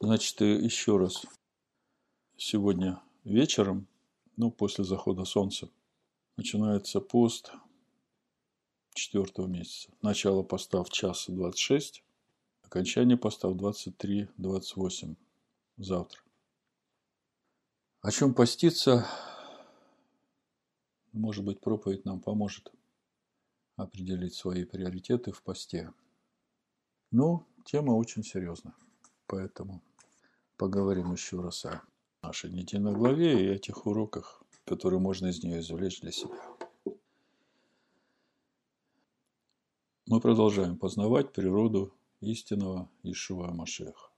Значит, еще раз. Сегодня вечером, ну, после захода солнца, начинается пост четвертого месяца. Начало поста в час 26, окончание поста в 23-28 завтра. О чем поститься, может быть, проповедь нам поможет определить свои приоритеты в посте. Ну, тема очень серьезная, поэтому поговорим еще раз о нашей недельной главе и о тех уроках, которые можно из нее извлечь для себя. Мы продолжаем познавать природу истинного Ишуа Машеха.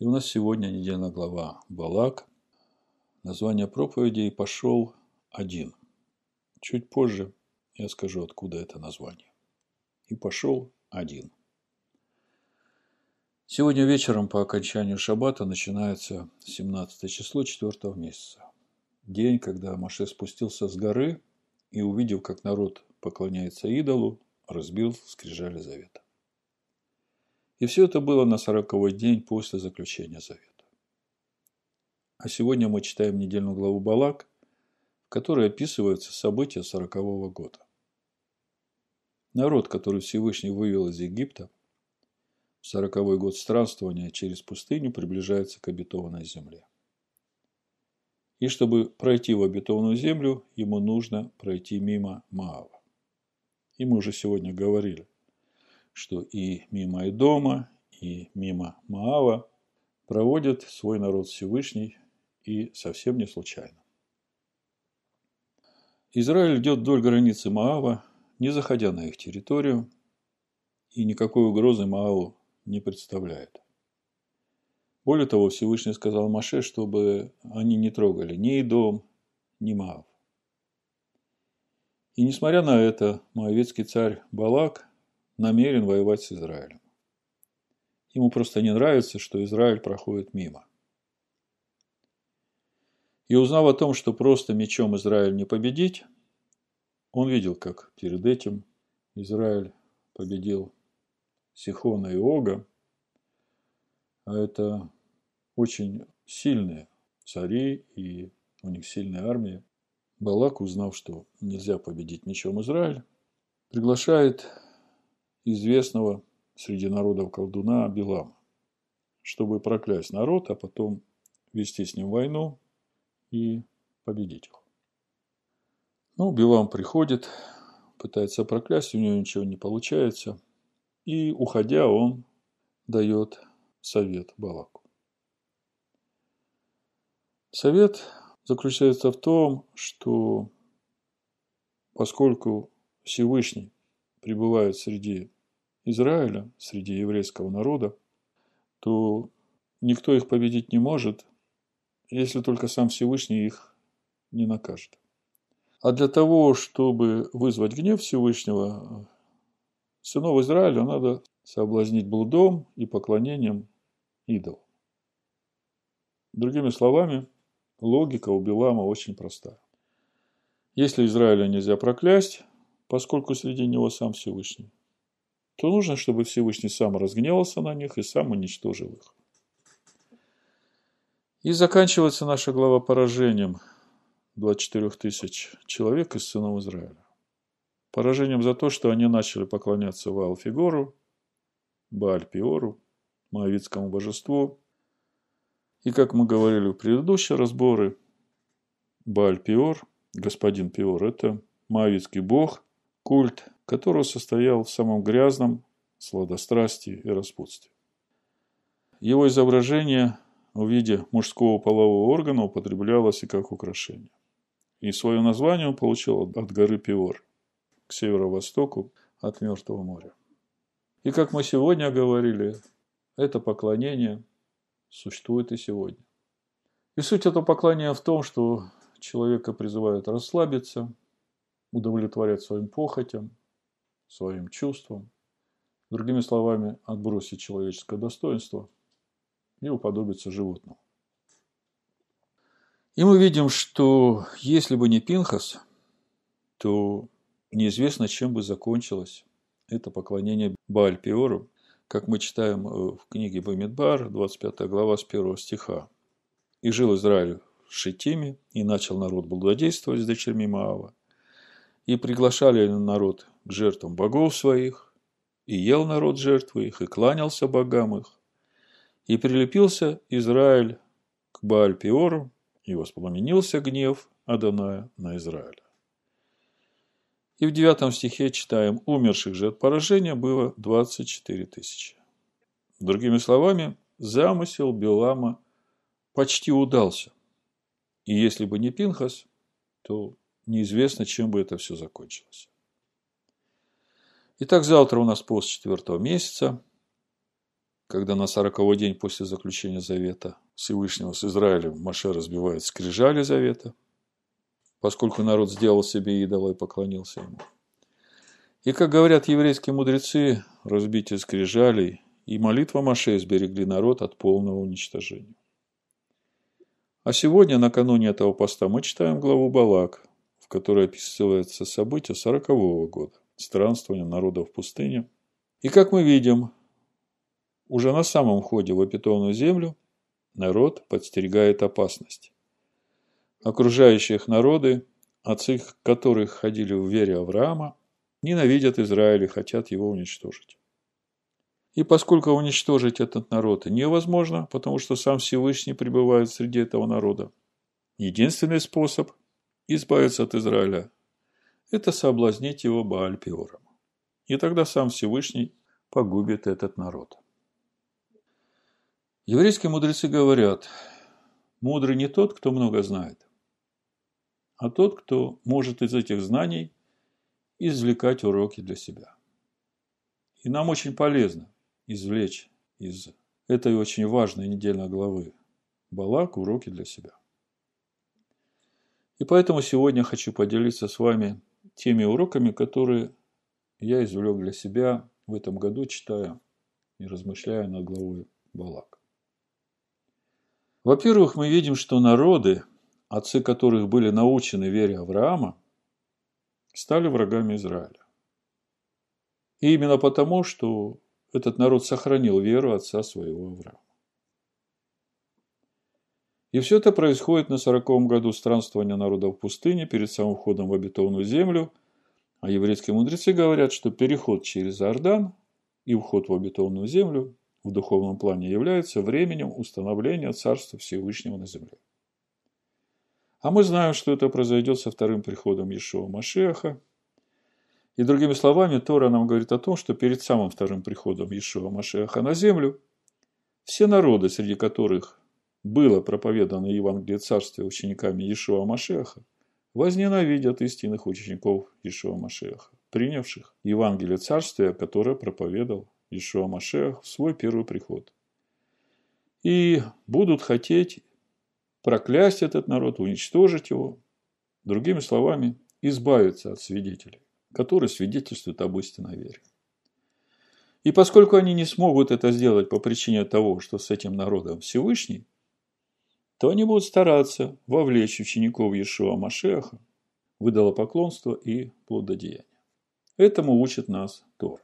И у нас сегодня недельная глава Балак. Название проповеди «И пошел один». Чуть позже я скажу, откуда это название. «И пошел один». Сегодня вечером по окончанию шаббата начинается 17 число 4 месяца. День, когда Маше спустился с горы и увидел, как народ поклоняется идолу, разбил скрижали завета. И все это было на сороковой день после заключения завета. А сегодня мы читаем недельную главу Балак, в которой описываются события сорокового года. Народ, который Всевышний вывел из Египта – сороковой год странствования через пустыню приближается к обетованной земле. И чтобы пройти в обетованную землю, ему нужно пройти мимо Маава. И мы уже сегодня говорили, что и мимо Идома, и мимо Маава проводит свой народ Всевышний и совсем не случайно. Израиль идет вдоль границы Маава, не заходя на их территорию, и никакой угрозы Мааву не представляет. Более того, Всевышний сказал Маше, чтобы они не трогали ни дом, ни Маав. И несмотря на это, моавецкий царь Балак намерен воевать с Израилем. Ему просто не нравится, что Израиль проходит мимо. И узнав о том, что просто мечом Израиль не победить, он видел, как перед этим Израиль победил Сихона и Ога, а это очень сильные цари и у них сильная армия. Балак, узнав, что нельзя победить мечом Израиль, приглашает известного среди народов колдуна Билама, чтобы проклясть народ, а потом вести с ним войну и победить их. Ну, Билам приходит, пытается проклясть, у него ничего не получается – и, уходя, он дает совет Балаку. Совет заключается в том, что поскольку Всевышний пребывает среди Израиля, среди еврейского народа, то никто их победить не может, если только сам Всевышний их не накажет. А для того, чтобы вызвать гнев Всевышнего, Сынов Израиля надо соблазнить блудом и поклонением идолам. Другими словами, логика у Билама очень простая. Если Израиля нельзя проклясть, поскольку среди него сам Всевышний, то нужно, чтобы Всевышний сам разгневался на них и сам уничтожил их. И заканчивается наша глава поражением 24 тысяч человек из сынов Израиля поражением за то, что они начали поклоняться Ваалфигору, Баальпиору, Моавитскому божеству. И, как мы говорили в предыдущие разборы, Баальпиор, господин Пиор, это Моавитский бог, культ, которого состоял в самом грязном сладострастии и распутстве. Его изображение в виде мужского полового органа употреблялось и как украшение. И свое название он получил от горы Пиор – северо-востоку от Мертвого моря. И как мы сегодня говорили, это поклонение существует и сегодня. И суть этого поклонения в том, что человека призывают расслабиться, удовлетворять своим похотям, своим чувствам, другими словами, отбросить человеческое достоинство и уподобиться животному. И мы видим, что если бы не Пинхас, то неизвестно, чем бы закончилось это поклонение Баальпиору, как мы читаем э, в книге Бамидбар, 25 глава с 1 стиха. «И жил Израиль в Шитиме, и начал народ благодействовать с дочерьми Маава, и приглашали народ к жертвам богов своих, и ел народ жертвы их, и кланялся богам их, и прилепился Израиль к Бааль-Пиору, и воспламенился гнев Адоная на Израиля. И в девятом стихе читаем, умерших же от поражения было 24 тысячи. Другими словами, замысел Белама почти удался. И если бы не Пинхас, то неизвестно, чем бы это все закончилось. Итак, завтра у нас пост четвертого месяца, когда на сороковой день после заключения завета Всевышнего с Израилем Маше разбивает скрижали завета – поскольку народ сделал себе идола и поклонился ему. И, как говорят еврейские мудрецы, разбитие скрижалей и молитва Маше сберегли народ от полного уничтожения. А сегодня, накануне этого поста, мы читаем главу Балак, в которой описывается событие сорокового года, странствования народа в пустыне. И, как мы видим, уже на самом ходе в обетованную землю народ подстерегает опасность окружающих народы, отцы которых ходили в вере Авраама, ненавидят Израиль и хотят его уничтожить. И поскольку уничтожить этот народ невозможно, потому что сам Всевышний пребывает среди этого народа, единственный способ избавиться от Израиля – это соблазнить его Бааль-Пиором. И тогда сам Всевышний погубит этот народ. Еврейские мудрецы говорят, мудрый не тот, кто много знает, а тот, кто может из этих знаний извлекать уроки для себя. И нам очень полезно извлечь из этой очень важной недельной главы Балак уроки для себя. И поэтому сегодня хочу поделиться с вами теми уроками, которые я извлек для себя в этом году, читая и размышляя над главой Балак. Во-первых, мы видим, что народы, отцы которых были научены вере Авраама, стали врагами Израиля. И именно потому, что этот народ сохранил веру отца своего Авраама. И все это происходит на сороковом году странствования народа в пустыне перед самым входом в обетованную землю, а еврейские мудрецы говорят, что переход через Иордан и вход в обетованную землю в духовном плане является временем установления Царства Всевышнего на земле. А мы знаем, что это произойдет со вторым приходом Иешуа Машеха. И другими словами, Тора нам говорит о том, что перед самым вторым приходом Иешуа Машеха на землю все народы, среди которых было проповедано Евангелие Царствия учениками Иешуа Машеха, возненавидят истинных учеников Иешуа Машеха, принявших Евангелие Царствия, которое проповедовал Иешуа Машех в свой первый приход. И будут хотеть проклясть этот народ, уничтожить его. Другими словами, избавиться от свидетелей, которые свидетельствуют об истинной вере. И поскольку они не смогут это сделать по причине того, что с этим народом Всевышний, то они будут стараться вовлечь учеников Иешуа Машеха в идолопоклонство и плододеяние. Этому учит нас Тор.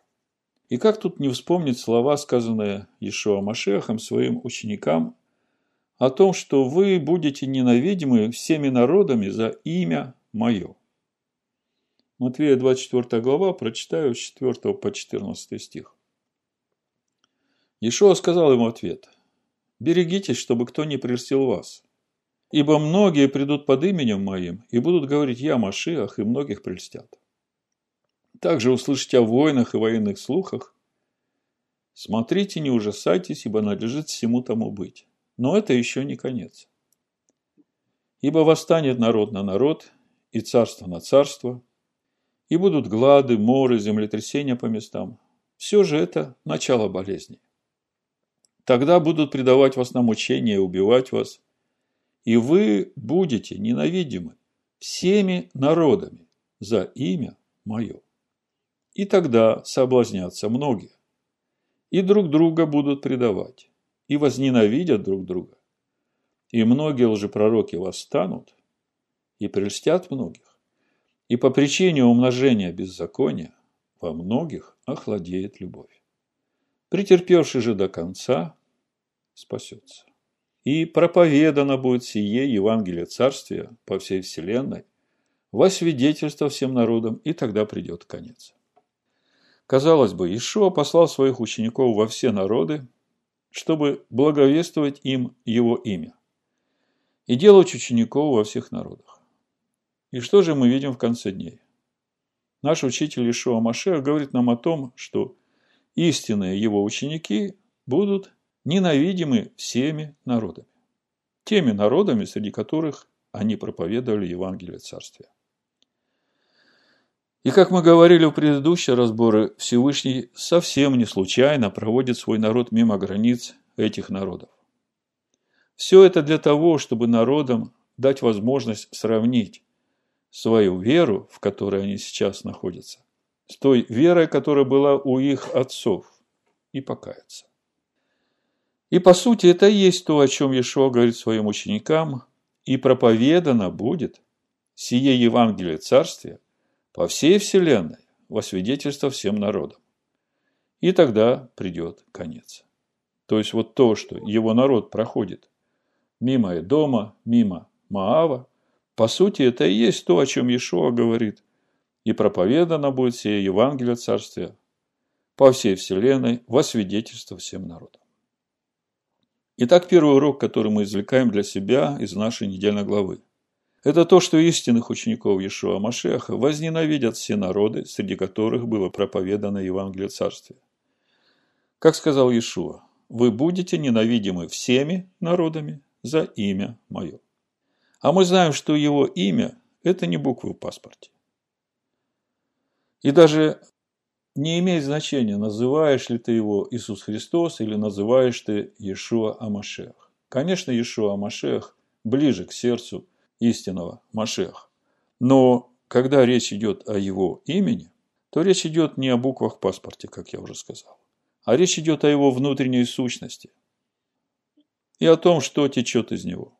И как тут не вспомнить слова, сказанные Иешуа Машехом своим ученикам о том, что вы будете ненавидимы всеми народами за имя Мое. Матвея 24 глава, прочитаю с 4 по 14 стих. Ишуа сказал ему ответ. «Берегитесь, чтобы кто не прельстил вас. Ибо многие придут под именем моим и будут говорить «Я Машиах», и многих прельстят. Также услышите о войнах и военных слухах. Смотрите, не ужасайтесь, ибо надлежит всему тому быть. Но это еще не конец. Ибо восстанет народ на народ, и царство на царство, и будут глады, моры, землетрясения по местам. Все же это начало болезни. Тогда будут предавать вас на мучения и убивать вас, и вы будете ненавидимы всеми народами за имя мое. И тогда соблазнятся многие, и друг друга будут предавать и возненавидят друг друга. И многие лжепророки восстанут и прельстят многих. И по причине умножения беззакония во многих охладеет любовь. Претерпевший же до конца спасется. И проповедано будет сие Евангелие Царствия по всей вселенной, во свидетельство всем народам, и тогда придет конец. Казалось бы, Ишуа послал своих учеников во все народы, чтобы благовествовать им его имя и делать учеников во всех народах. И что же мы видим в конце дней? Наш учитель Ишуа Машех говорит нам о том, что истинные его ученики будут ненавидимы всеми народами. Теми народами, среди которых они проповедовали Евангелие Царствия. И как мы говорили в предыдущие разборы, Всевышний совсем не случайно проводит свой народ мимо границ этих народов. Все это для того, чтобы народам дать возможность сравнить свою веру, в которой они сейчас находятся, с той верой, которая была у их отцов, и покаяться. И по сути это и есть то, о чем Ешо говорит своим ученикам, и проповедано будет сие Евангелие Царствия по всей вселенной во свидетельство всем народам. И тогда придет конец. То есть вот то, что его народ проходит мимо Эдома, мимо Маава, по сути, это и есть то, о чем Иешуа говорит. И проповедано будет сие Евангелие Царствия по всей вселенной во свидетельство всем народам. Итак, первый урок, который мы извлекаем для себя из нашей недельной главы. Это то, что истинных учеников Иешуа Машеха возненавидят все народы, среди которых было проповедано Евангелие Царствия. Как сказал Иешуа, вы будете ненавидимы всеми народами за имя мое. А мы знаем, что его имя – это не буквы в паспорте. И даже не имеет значения, называешь ли ты его Иисус Христос или называешь ты Иешуа Амашех. Конечно, Иешуа Амашех ближе к сердцу истинного Машех. Но когда речь идет о его имени, то речь идет не о буквах в паспорте, как я уже сказал, а речь идет о его внутренней сущности и о том, что течет из него.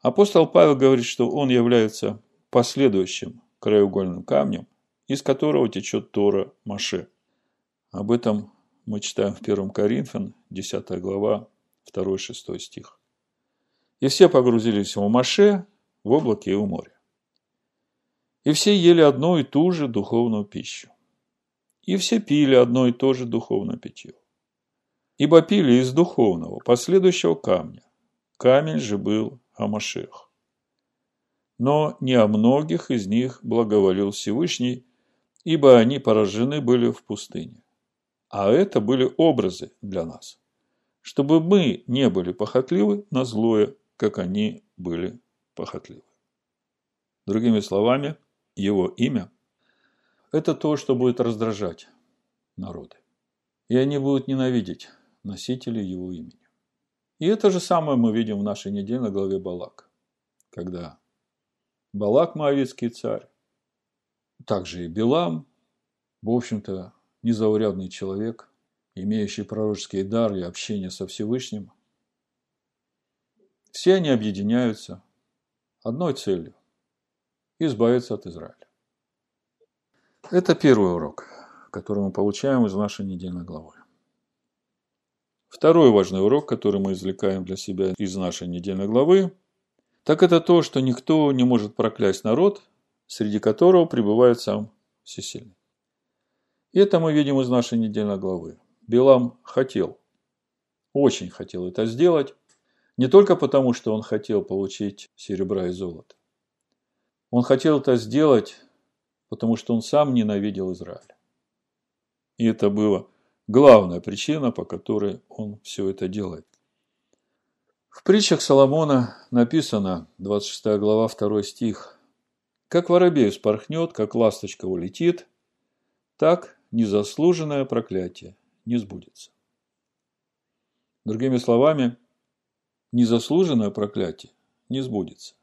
Апостол Павел говорит, что он является последующим краеугольным камнем, из которого течет Тора Маше. Об этом мы читаем в 1 Коринфян, 10 глава, 2-6 стих. И все погрузились в Маше, в облаке и в море. И все ели одну и ту же духовную пищу. И все пили одно и то же духовное питье. Ибо пили из духовного, последующего камня. Камень же был Амашех. Но не о многих из них благоволил Всевышний, ибо они поражены были в пустыне. А это были образы для нас, чтобы мы не были похотливы на злое, как они были похотливы. Другими словами, его имя – это то, что будет раздражать народы. И они будут ненавидеть носителей его имени. И это же самое мы видим в нашей недельной главе Балак, когда Балак, Моавицкий царь, также и Билам, в общем-то, незаурядный человек, имеющий пророческий дар и общение со Всевышним, все они объединяются одной целью – избавиться от Израиля. Это первый урок, который мы получаем из нашей недельной главы. Второй важный урок, который мы извлекаем для себя из нашей недельной главы, так это то, что никто не может проклясть народ, среди которого пребывает сам Всесильный. И это мы видим из нашей недельной главы. Билам хотел, очень хотел это сделать, не только потому, что он хотел получить серебра и золото. Он хотел это сделать, потому что он сам ненавидел Израиль. И это было главная причина, по которой он все это делает. В притчах Соломона написано, 26 глава, 2 стих, «Как воробей спорхнет, как ласточка улетит, так незаслуженное проклятие не сбудется». Другими словами, незаслуженное проклятие не сбудется.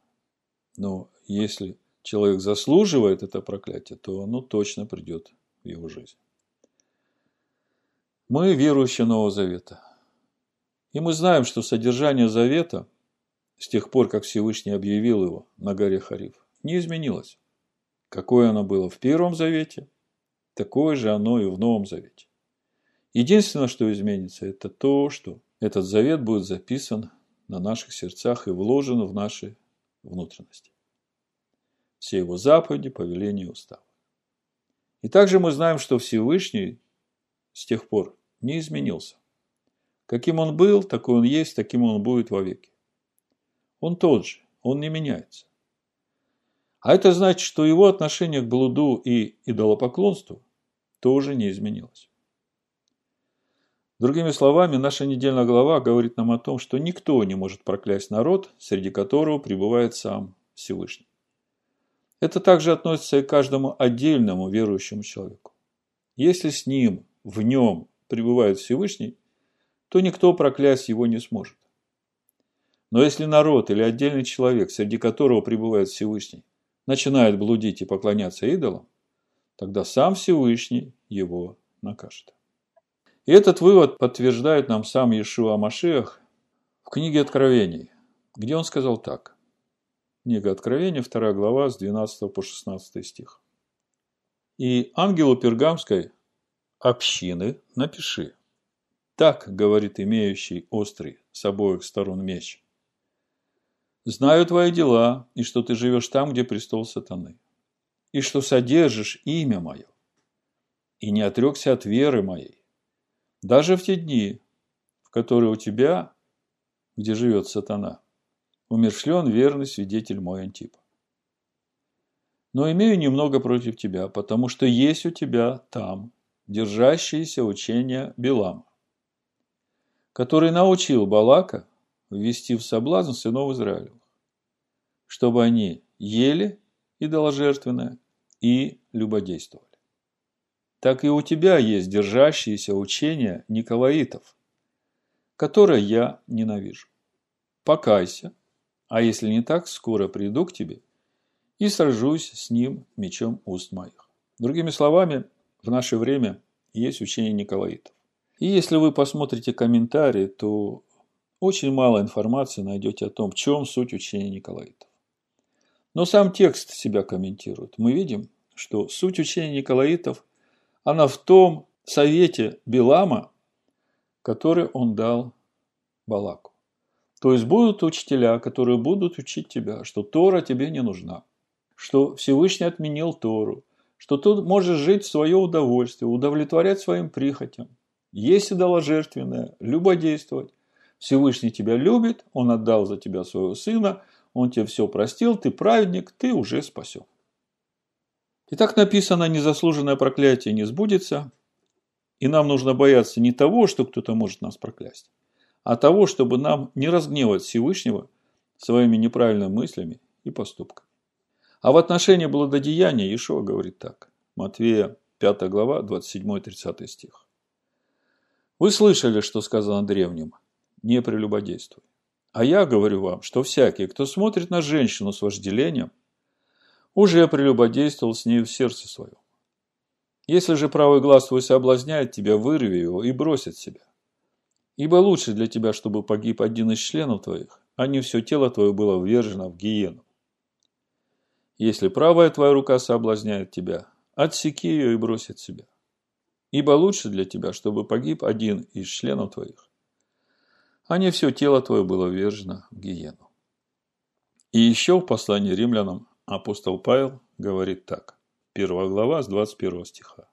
Но если человек заслуживает это проклятие, то оно точно придет в его жизнь. Мы верующие Нового Завета. И мы знаем, что содержание Завета с тех пор, как Всевышний объявил его на горе Хариф, не изменилось. Какое оно было в Первом Завете, такое же оно и в Новом Завете. Единственное, что изменится, это то, что этот завет будет записан на наших сердцах и вложен в наши внутренности. Все его заповеди, повеления и уставы. И также мы знаем, что Всевышний с тех пор не изменился. Каким он был, такой он есть, таким он будет вовеки. Он тот же, он не меняется. А это значит, что его отношение к блуду и идолопоклонству тоже не изменилось. Другими словами, наша недельная глава говорит нам о том, что никто не может проклясть народ, среди которого пребывает сам Всевышний. Это также относится и к каждому отдельному верующему человеку. Если с ним, в нем пребывает Всевышний, то никто проклясть его не сможет. Но если народ или отдельный человек, среди которого пребывает Всевышний, начинает блудить и поклоняться идолам, тогда сам Всевышний его накажет. И этот вывод подтверждает нам сам Иешуа Машиах в книге Откровений, где он сказал так. Книга Откровения, 2 глава, с 12 по 16 стих. «И ангелу пергамской общины напиши. Так, говорит имеющий острый с обоих сторон меч. Знаю твои дела, и что ты живешь там, где престол сатаны, и что содержишь имя мое, и не отрекся от веры моей, даже в те дни, в которые у тебя, где живет сатана, умершлен верный свидетель мой Антип. Но имею немного против тебя, потому что есть у тебя там держащиеся учения Билама, который научил Балака ввести в соблазн сынов Израилевых, чтобы они ели идоложертвенное и любодействовали так и у тебя есть держащиеся учения Николаитов, которые я ненавижу. Покайся, а если не так, скоро приду к тебе и сражусь с ним мечом уст моих. Другими словами, в наше время есть учение Николаитов. И если вы посмотрите комментарии, то очень мало информации найдете о том, в чем суть учения Николаитов. Но сам текст себя комментирует. Мы видим, что суть учения Николаитов она в том совете Билама, который он дал Балаку. То есть будут учителя, которые будут учить тебя, что Тора тебе не нужна, что Всевышний отменил Тору, что ты можешь жить в свое удовольствие, удовлетворять своим прихотям, есть идоложертвенное, любодействовать. Всевышний тебя любит, Он отдал за тебя своего сына, Он тебе все простил, ты праведник, ты уже спасен. И так написано, незаслуженное проклятие не сбудется, и нам нужно бояться не того, что кто-то может нас проклясть, а того, чтобы нам не разгневать Всевышнего своими неправильными мыслями и поступками. А в отношении благодеяния Иешуа говорит так. Матвея 5 глава, 27-30 стих. Вы слышали, что сказано древним, не прелюбодействуй. А я говорю вам, что всякий, кто смотрит на женщину с вожделением, уже прелюбодействовал с нею в сердце своем. Если же правый глаз твой соблазняет тебя, вырви его и брось от себя. Ибо лучше для тебя, чтобы погиб один из членов твоих, а не все тело твое было ввержено в гиену. Если правая твоя рука соблазняет тебя, отсеки ее и брось от себя. Ибо лучше для тебя, чтобы погиб один из членов твоих, а не все тело твое было ввержено в гиену. И еще в послании римлянам апостол Павел говорит так. Первая глава с 21 стиха.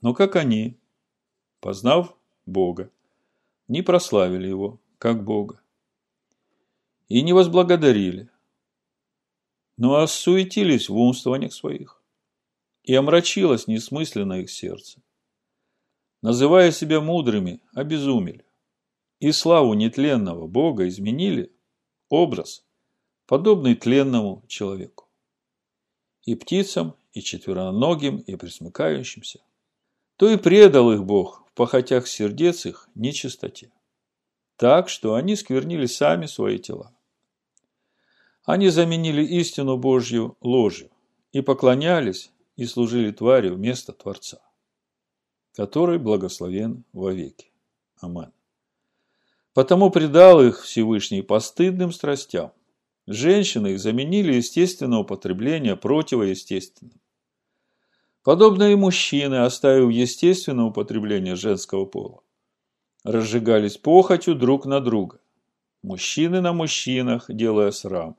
Но как они, познав Бога, не прославили Его, как Бога, и не возблагодарили, но осуетились в умствованиях своих, и омрачилось несмысленно их сердце. Называя себя мудрыми, обезумели, и славу нетленного Бога изменили образ подобный тленному человеку. И птицам, и четвероногим, и присмыкающимся. То и предал их Бог в похотях сердец их нечистоте. Так, что они сквернили сами свои тела. Они заменили истину Божью ложью и поклонялись и служили твари вместо Творца, который благословен вовеки. Амин. Потому предал их Всевышний постыдным страстям, Женщины их заменили естественное употребление противоестественным. Подобно и мужчины, оставив естественное употребление женского пола, разжигались похотью друг на друга, мужчины на мужчинах, делая срам,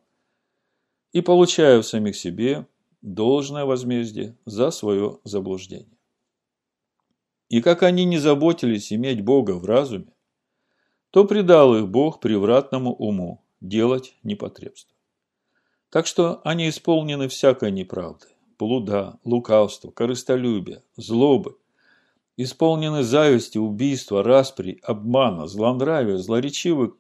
и получая в самих себе должное возмездие за свое заблуждение. И как они не заботились иметь Бога в разуме, то предал их Бог превратному уму делать непотребство. Так что они исполнены всякой неправды, блуда, лукавства, корыстолюбия, злобы, исполнены зависти, убийства, распри, обмана, злонравия, злоречивы,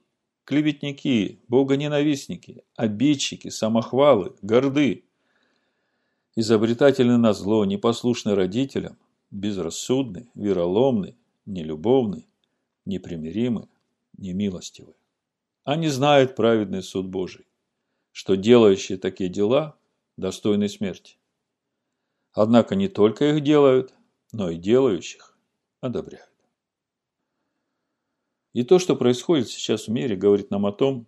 клеветники, богоненавистники, обидчики, самохвалы, горды, изобретательны на зло, непослушны родителям, безрассудны, вероломны, нелюбовны, непримиримы, немилостивы. Они знают праведный суд Божий, что делающие такие дела достойны смерти. Однако не только их делают, но и делающих одобряют. И то, что происходит сейчас в мире, говорит нам о том,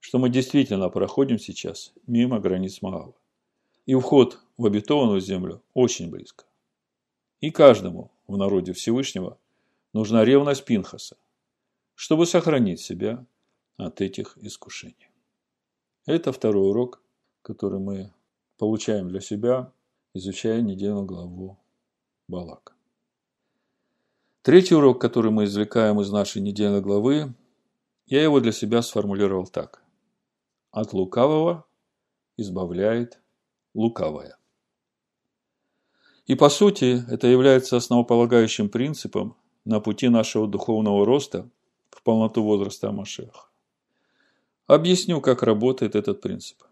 что мы действительно проходим сейчас мимо границ Маава. И вход в обетованную землю очень близко. И каждому в народе Всевышнего нужна ревность Пинхаса, чтобы сохранить себя от этих искушений. Это второй урок, который мы получаем для себя, изучая недельную главу Балака. Третий урок, который мы извлекаем из нашей недельной главы, я его для себя сформулировал так. От лукавого избавляет лукавое. И по сути, это является основополагающим принципом на пути нашего духовного роста в полноту возраста Амашеха. Объясню, как работает этот принцип.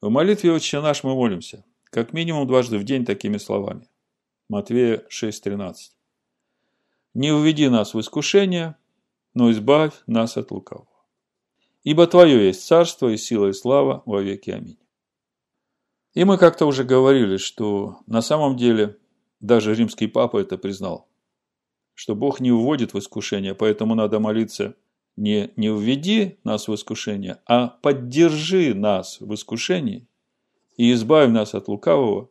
В молитве «Отче наш» мы молимся, как минимум дважды в день такими словами. Матвея 6.13. «Не уведи нас в искушение, но избавь нас от лукавого. Ибо Твое есть царство и сила и слава во веки. Аминь». И мы как-то уже говорили, что на самом деле даже римский папа это признал, что Бог не вводит в искушение, поэтому надо молиться не «не введи нас в искушение», а «поддержи нас в искушении и избавь нас от лукавого,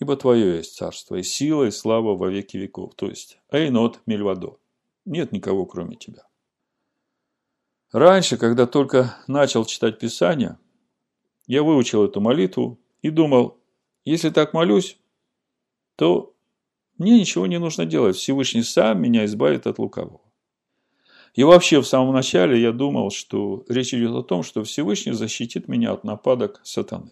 ибо Твое есть царство, и сила, и слава во веки веков». То есть «Эйнот Мельвадо». Нет никого, кроме Тебя. Раньше, когда только начал читать Писание, я выучил эту молитву и думал, если так молюсь, то мне ничего не нужно делать. Всевышний сам меня избавит от лукавого. И вообще в самом начале я думал, что речь идет о том, что Всевышний защитит меня от нападок сатаны.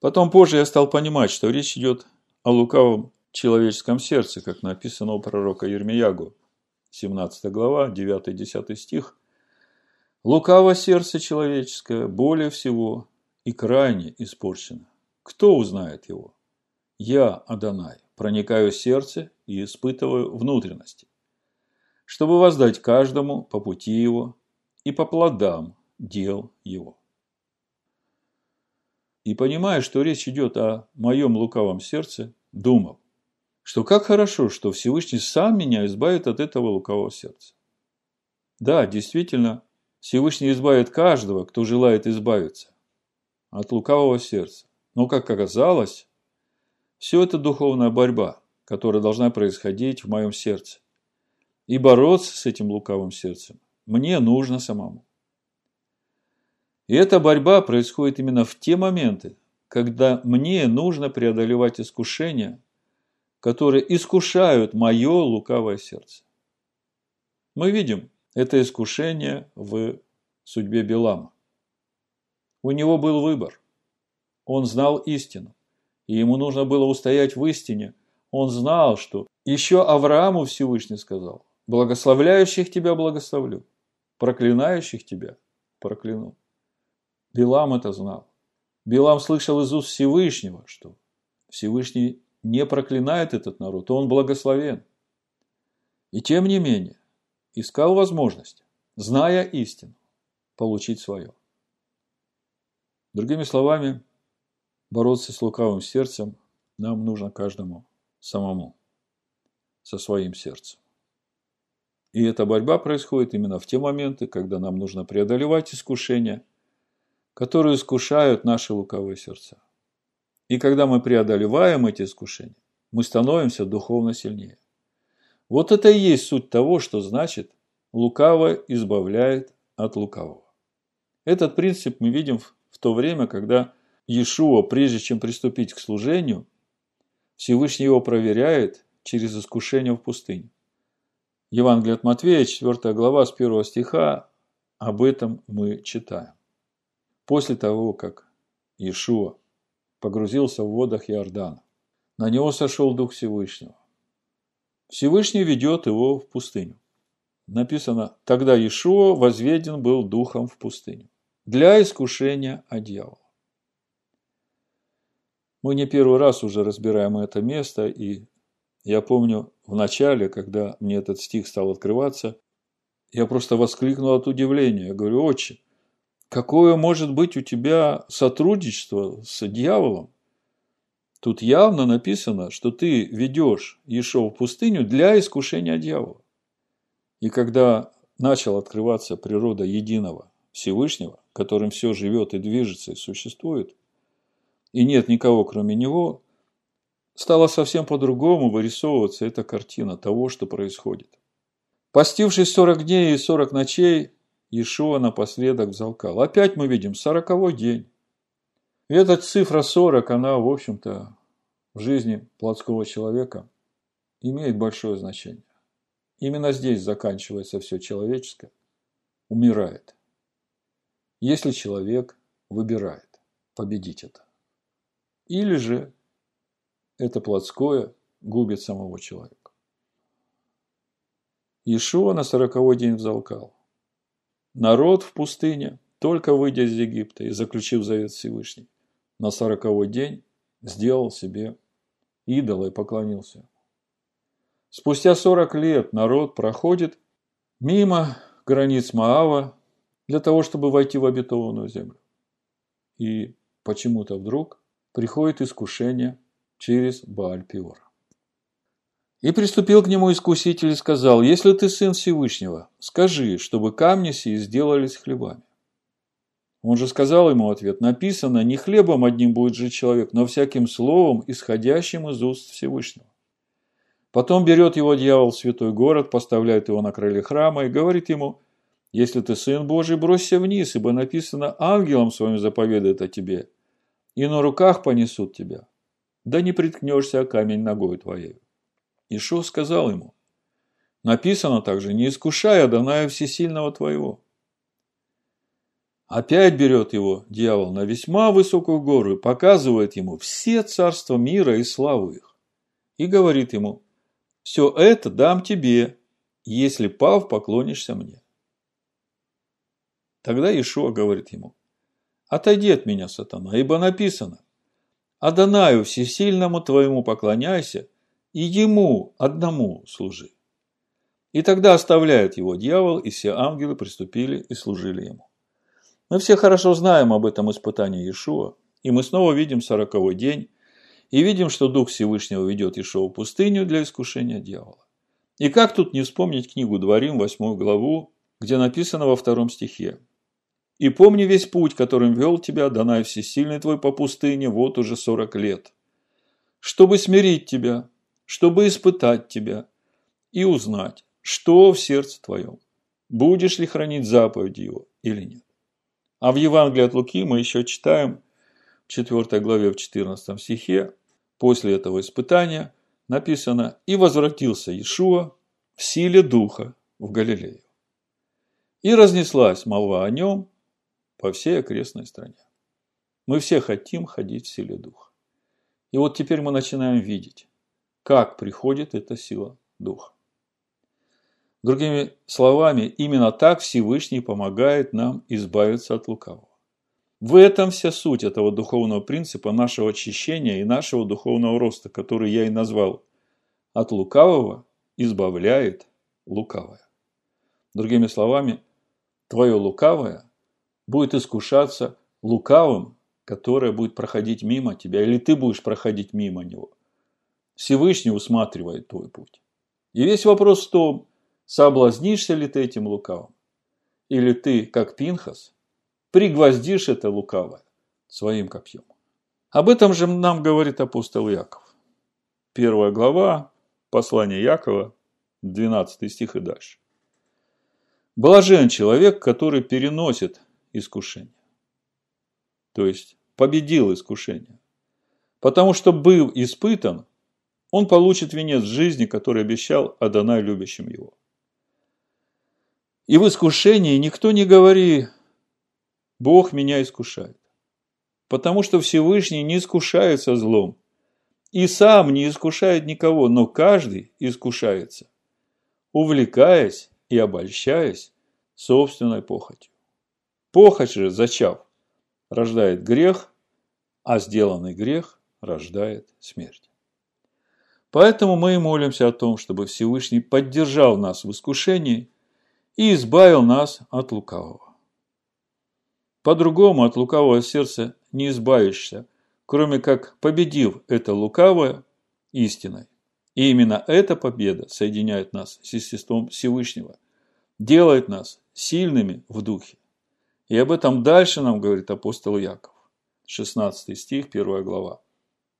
Потом позже я стал понимать, что речь идет о лукавом человеческом сердце, как написано у пророка Ермиягу, 17 глава, 9-10 стих. Лукаво сердце человеческое более всего и крайне испорчено. Кто узнает его? Я, Адонай, проникаю в сердце и испытываю внутренности чтобы воздать каждому по пути его и по плодам дел его. И понимая, что речь идет о моем лукавом сердце, думал, что как хорошо, что Всевышний сам меня избавит от этого лукавого сердца. Да, действительно, Всевышний избавит каждого, кто желает избавиться от лукавого сердца. Но, как оказалось, все это духовная борьба, которая должна происходить в моем сердце. И бороться с этим лукавым сердцем мне нужно самому. И эта борьба происходит именно в те моменты, когда мне нужно преодолевать искушения, которые искушают мое лукавое сердце. Мы видим это искушение в судьбе Белама. У него был выбор. Он знал истину, и ему нужно было устоять в истине. Он знал, что еще Аврааму Всевышний сказал, Благословляющих тебя благословлю, проклинающих тебя прокляну. Билам это знал. Билам слышал из уст Всевышнего, что Всевышний не проклинает этот народ, он благословен. И тем не менее, искал возможность, зная истину, получить свое. Другими словами, бороться с лукавым сердцем нам нужно каждому самому, со своим сердцем. И эта борьба происходит именно в те моменты, когда нам нужно преодолевать искушения, которые искушают наши луковые сердца. И когда мы преодолеваем эти искушения, мы становимся духовно сильнее. Вот это и есть суть того, что значит лукаво избавляет от лукавого. Этот принцип мы видим в то время, когда Иешуа, прежде чем приступить к служению, Всевышний его проверяет через искушение в пустыне. Евангелие от Матвея, 4 глава, с 1 стиха, об этом мы читаем. После того, как Иешуа погрузился в водах Иордана, на него сошел Дух Всевышнего. Всевышний ведет его в пустыню. Написано, тогда Иешуа возведен был духом в пустыню для искушения от дьявола. Мы не первый раз уже разбираем это место, и я помню в начале, когда мне этот стих стал открываться, я просто воскликнул от удивления. Я говорю, отче, какое может быть у тебя сотрудничество с дьяволом? Тут явно написано, что ты ведешь Ешо в пустыню для искушения дьявола. И когда начал открываться природа единого Всевышнего, которым все живет и движется и существует, и нет никого кроме него, стала совсем по-другому вырисовываться эта картина того, что происходит. Постившись сорок дней и сорок ночей, Иешуа напоследок взалкал. Опять мы видим сороковой день. И эта цифра сорок, она, в общем-то, в жизни плотского человека имеет большое значение. Именно здесь заканчивается все человеческое, умирает. Если человек выбирает победить это. Или же это плотское губит самого человека. Иешуа на сороковой день взалкал. Народ в пустыне, только выйдя из Египта и заключив завет Всевышний, на сороковой день сделал себе идола и поклонился. Спустя сорок лет народ проходит мимо границ Маава для того, чтобы войти в обетованную землю. И почему-то вдруг приходит искушение через Бааль-Пиора. И приступил к нему искуситель и сказал, «Если ты сын Всевышнего, скажи, чтобы камни сии сделались хлебами». Он же сказал ему ответ, написано, не хлебом одним будет жить человек, но всяким словом, исходящим из уст Всевышнего. Потом берет его дьявол в святой город, поставляет его на крыле храма и говорит ему, если ты сын Божий, бросься вниз, ибо написано, ангелом своим заповедает о тебе, и на руках понесут тебя, да не приткнешься о камень ногой твоей. Ишо сказал ему, написано также, не искушай Адоная Всесильного твоего. Опять берет его дьявол на весьма высокую гору и показывает ему все царства мира и славу их. И говорит ему, все это дам тебе, если пав поклонишься мне. Тогда Ишуа говорит ему, отойди от меня, сатана, ибо написано, Адонаю всесильному твоему поклоняйся – и ему одному служи. И тогда оставляет его дьявол, и все ангелы приступили и служили ему. Мы все хорошо знаем об этом испытании Иешуа, и мы снова видим сороковой день, и видим, что Дух Всевышнего ведет Иешуа в пустыню для искушения дьявола. И как тут не вспомнить книгу Дворим, восьмую главу, где написано во втором стихе. «И помни весь путь, которым вел тебя, Данай Всесильный твой по пустыне, вот уже сорок лет, чтобы смирить тебя, чтобы испытать тебя и узнать, что в сердце твоем, будешь ли хранить заповеди его или нет. А в Евангелии от Луки мы еще читаем в 4 главе в 14 стихе, после этого испытания написано «И возвратился Иешуа в силе Духа в Галилею. И разнеслась молва о нем по всей окрестной стране. Мы все хотим ходить в силе Духа. И вот теперь мы начинаем видеть, как приходит эта сила Духа. Другими словами, именно так Всевышний помогает нам избавиться от лукавого. В этом вся суть этого духовного принципа нашего очищения и нашего духовного роста, который я и назвал «от лукавого избавляет лукавое». Другими словами, твое лукавое будет искушаться лукавым, которое будет проходить мимо тебя, или ты будешь проходить мимо него – Всевышний усматривает твой путь. И весь вопрос в том, соблазнишься ли ты этим лукавым, или ты, как Пинхас, пригвоздишь это лукавое своим копьем. Об этом же нам говорит апостол Яков. Первая глава, послание Якова, 12 стих и дальше. Блажен человек, который переносит искушение. То есть победил искушение. Потому что был испытан, он получит венец жизни, который обещал Адонай любящим его. И в искушении никто не говори, Бог меня искушает. Потому что Всевышний не искушается злом. И сам не искушает никого, но каждый искушается, увлекаясь и обольщаясь собственной похотью. Похоть же, зачав, рождает грех, а сделанный грех рождает смерть. Поэтому мы и молимся о том, чтобы Всевышний поддержал нас в искушении и избавил нас от лукавого. По-другому от лукавого сердца не избавишься, кроме как победив это лукавое истиной. И именно эта победа соединяет нас с естеством Всевышнего, делает нас сильными в духе. И об этом дальше нам говорит апостол Яков. 16 стих, 1 глава.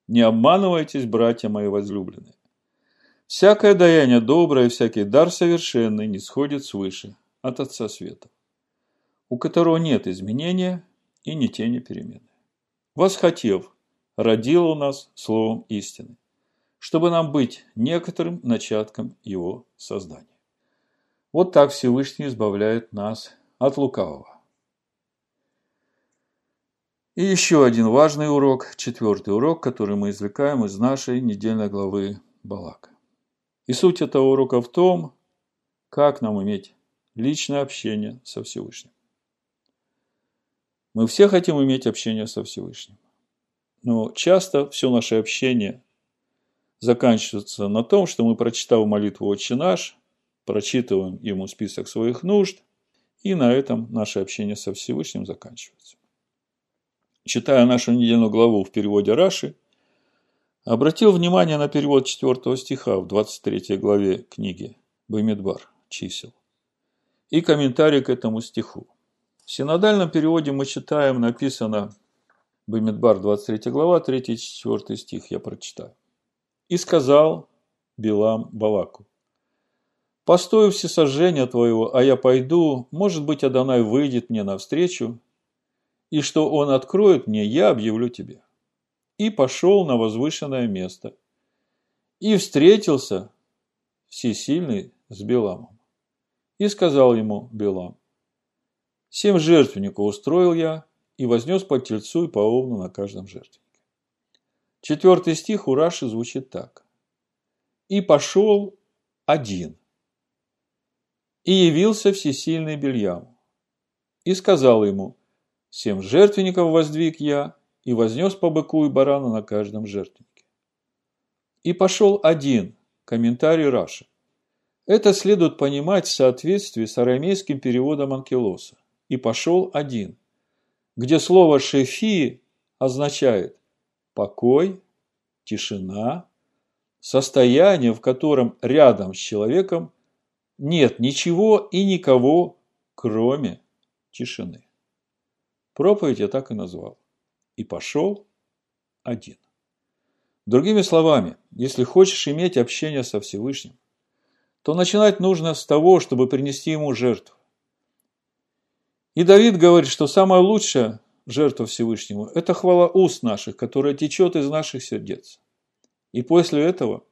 «Не обманывайтесь, братья мои возлюбленные. Всякое даяние доброе, всякий дар совершенный не сходит свыше от Отца Света, у которого нет изменения и ни тени перемены. Восхотев, родил у нас словом истины, чтобы нам быть некоторым начатком его создания. Вот так Всевышний избавляет нас от лукавого. И еще один важный урок, четвертый урок, который мы извлекаем из нашей недельной главы Балака. И суть этого урока в том, как нам иметь личное общение со Всевышним. Мы все хотим иметь общение со Всевышним. Но часто все наше общение заканчивается на том, что мы, прочитав молитву «Отче наш», прочитываем ему список своих нужд, и на этом наше общение со Всевышним заканчивается. Читая нашу недельную главу в переводе Раши, обратил внимание на перевод 4 стиха в 23 главе книги Бамидбар чисел и комментарий к этому стиху. В синодальном переводе мы читаем, написано Бамидбар 23 глава, 3-4 стих, я прочитаю. «И сказал Билам Балаку, Постою всесожжения твоего, а я пойду, может быть, Адонай выйдет мне навстречу, и что он откроет мне, я объявлю тебе. И пошел на возвышенное место, и встретился всесильный с Беламом. И сказал ему Белам, «Семь жертвенников устроил я, и вознес по тельцу и по овну на каждом жертвеннике». Четвертый стих у Раши звучит так. «И пошел один, и явился всесильный Бельяму. И сказал ему, «Семь жертвенников воздвиг я, и вознес по быку и барану на каждом жертвеннике». И пошел один, комментарий Раши. Это следует понимать в соответствии с арамейским переводом Анкелоса. И пошел один, где слово «шефи» означает покой, тишина, состояние, в котором рядом с человеком нет ничего и никого, кроме тишины. Проповедь я так и назвал. И пошел один. Другими словами, если хочешь иметь общение со Всевышним, то начинать нужно с того, чтобы принести ему жертву. И Давид говорит, что самая лучшая жертва Всевышнему – это хвала уст наших, которая течет из наших сердец. И после этого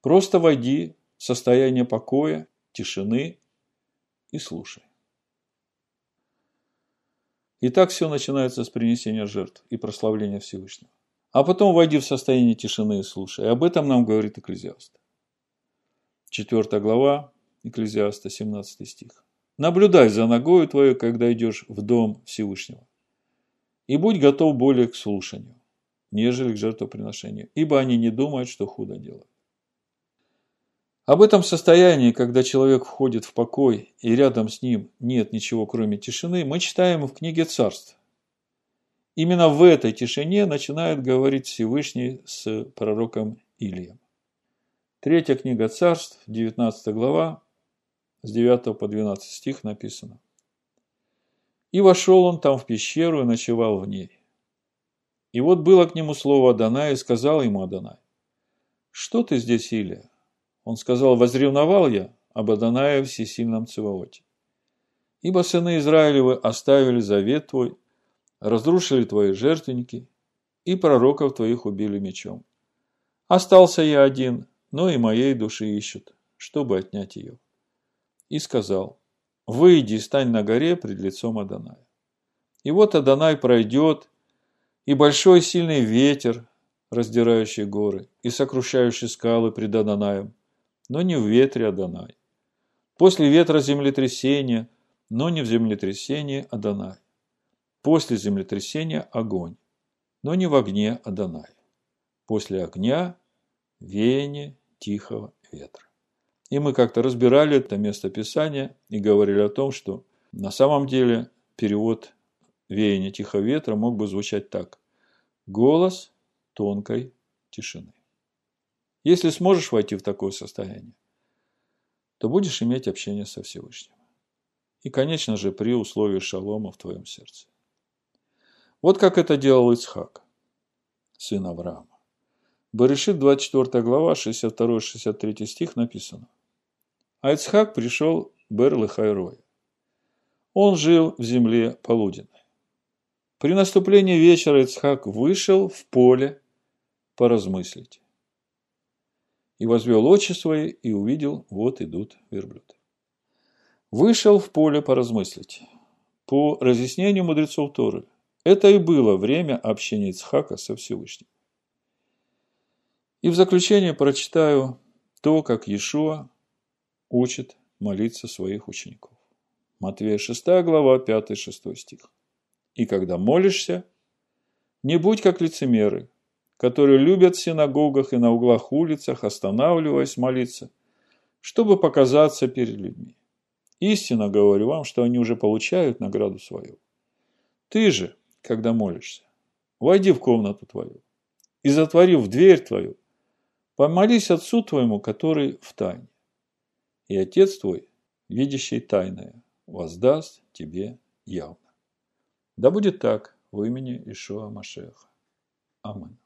просто войди состояние покоя, тишины и слушай. И так все начинается с принесения жертв и прославления Всевышнего. А потом войди в состояние тишины и слушай. Об этом нам говорит Экклезиаст. Четвертая глава Экклезиаста, 17 стих. Наблюдай за ногою твою, когда идешь в дом Всевышнего. И будь готов более к слушанию, нежели к жертвоприношению, ибо они не думают, что худо делают. Об этом состоянии, когда человек входит в покой и рядом с ним нет ничего, кроме тишины, мы читаем в книге Царств. Именно в этой тишине начинает говорить Всевышний с пророком Ильем. Третья книга Царств, 19 глава, с 9 по 12 стих написано. «И вошел он там в пещеру и ночевал в ней. И вот было к нему слово Адонай, и сказал ему Адонай, что ты здесь, Илия? Он сказал, возревновал я об Адонае всесильном Циваоте. Ибо сыны Израилевы оставили завет твой, разрушили твои жертвенники, и пророков твоих убили мечом. Остался я один, но и моей души ищут, чтобы отнять ее. И сказал, выйди и стань на горе пред лицом Адоная. И вот Адонай пройдет, и большой сильный ветер, раздирающий горы, и сокрушающий скалы пред Адонаем, но не в ветре Адонай. После ветра землетрясение, но не в землетрясении Адонай. После землетрясения огонь, но не в огне Адонай. После огня веяние тихого ветра. И мы как-то разбирали это место Писания и говорили о том, что на самом деле перевод веяние тихого ветра мог бы звучать так. Голос тонкой тишины. Если сможешь войти в такое состояние, то будешь иметь общение со Всевышним. И, конечно же, при условии шалома в твоем сердце. Вот как это делал Ицхак, сын Авраама. Баришит, 24 глава, 62-63 стих написано. А Ицхак пришел Бер Хайрой. Он жил в земле полуденной. При наступлении вечера Ицхак вышел в поле поразмыслить. И возвел очи свои, и увидел, вот идут верблюды. Вышел в поле поразмыслить. По разъяснению мудрецов Торы, это и было время общения Ицхака со Всевышним. И в заключение прочитаю то, как Иешуа учит молиться своих учеников. Матвея 6 глава, 5-6 стих. «И когда молишься, не будь как лицемеры, которые любят в синагогах и на углах улицах, останавливаясь молиться, чтобы показаться перед людьми. Истинно говорю вам, что они уже получают награду свою. Ты же, когда молишься, войди в комнату твою и, затворив дверь твою, Помолись Отцу твоему, который в тайне. И Отец твой, видящий тайное, воздаст тебе явно. Да будет так в имени Ишуа Машеха. Аминь.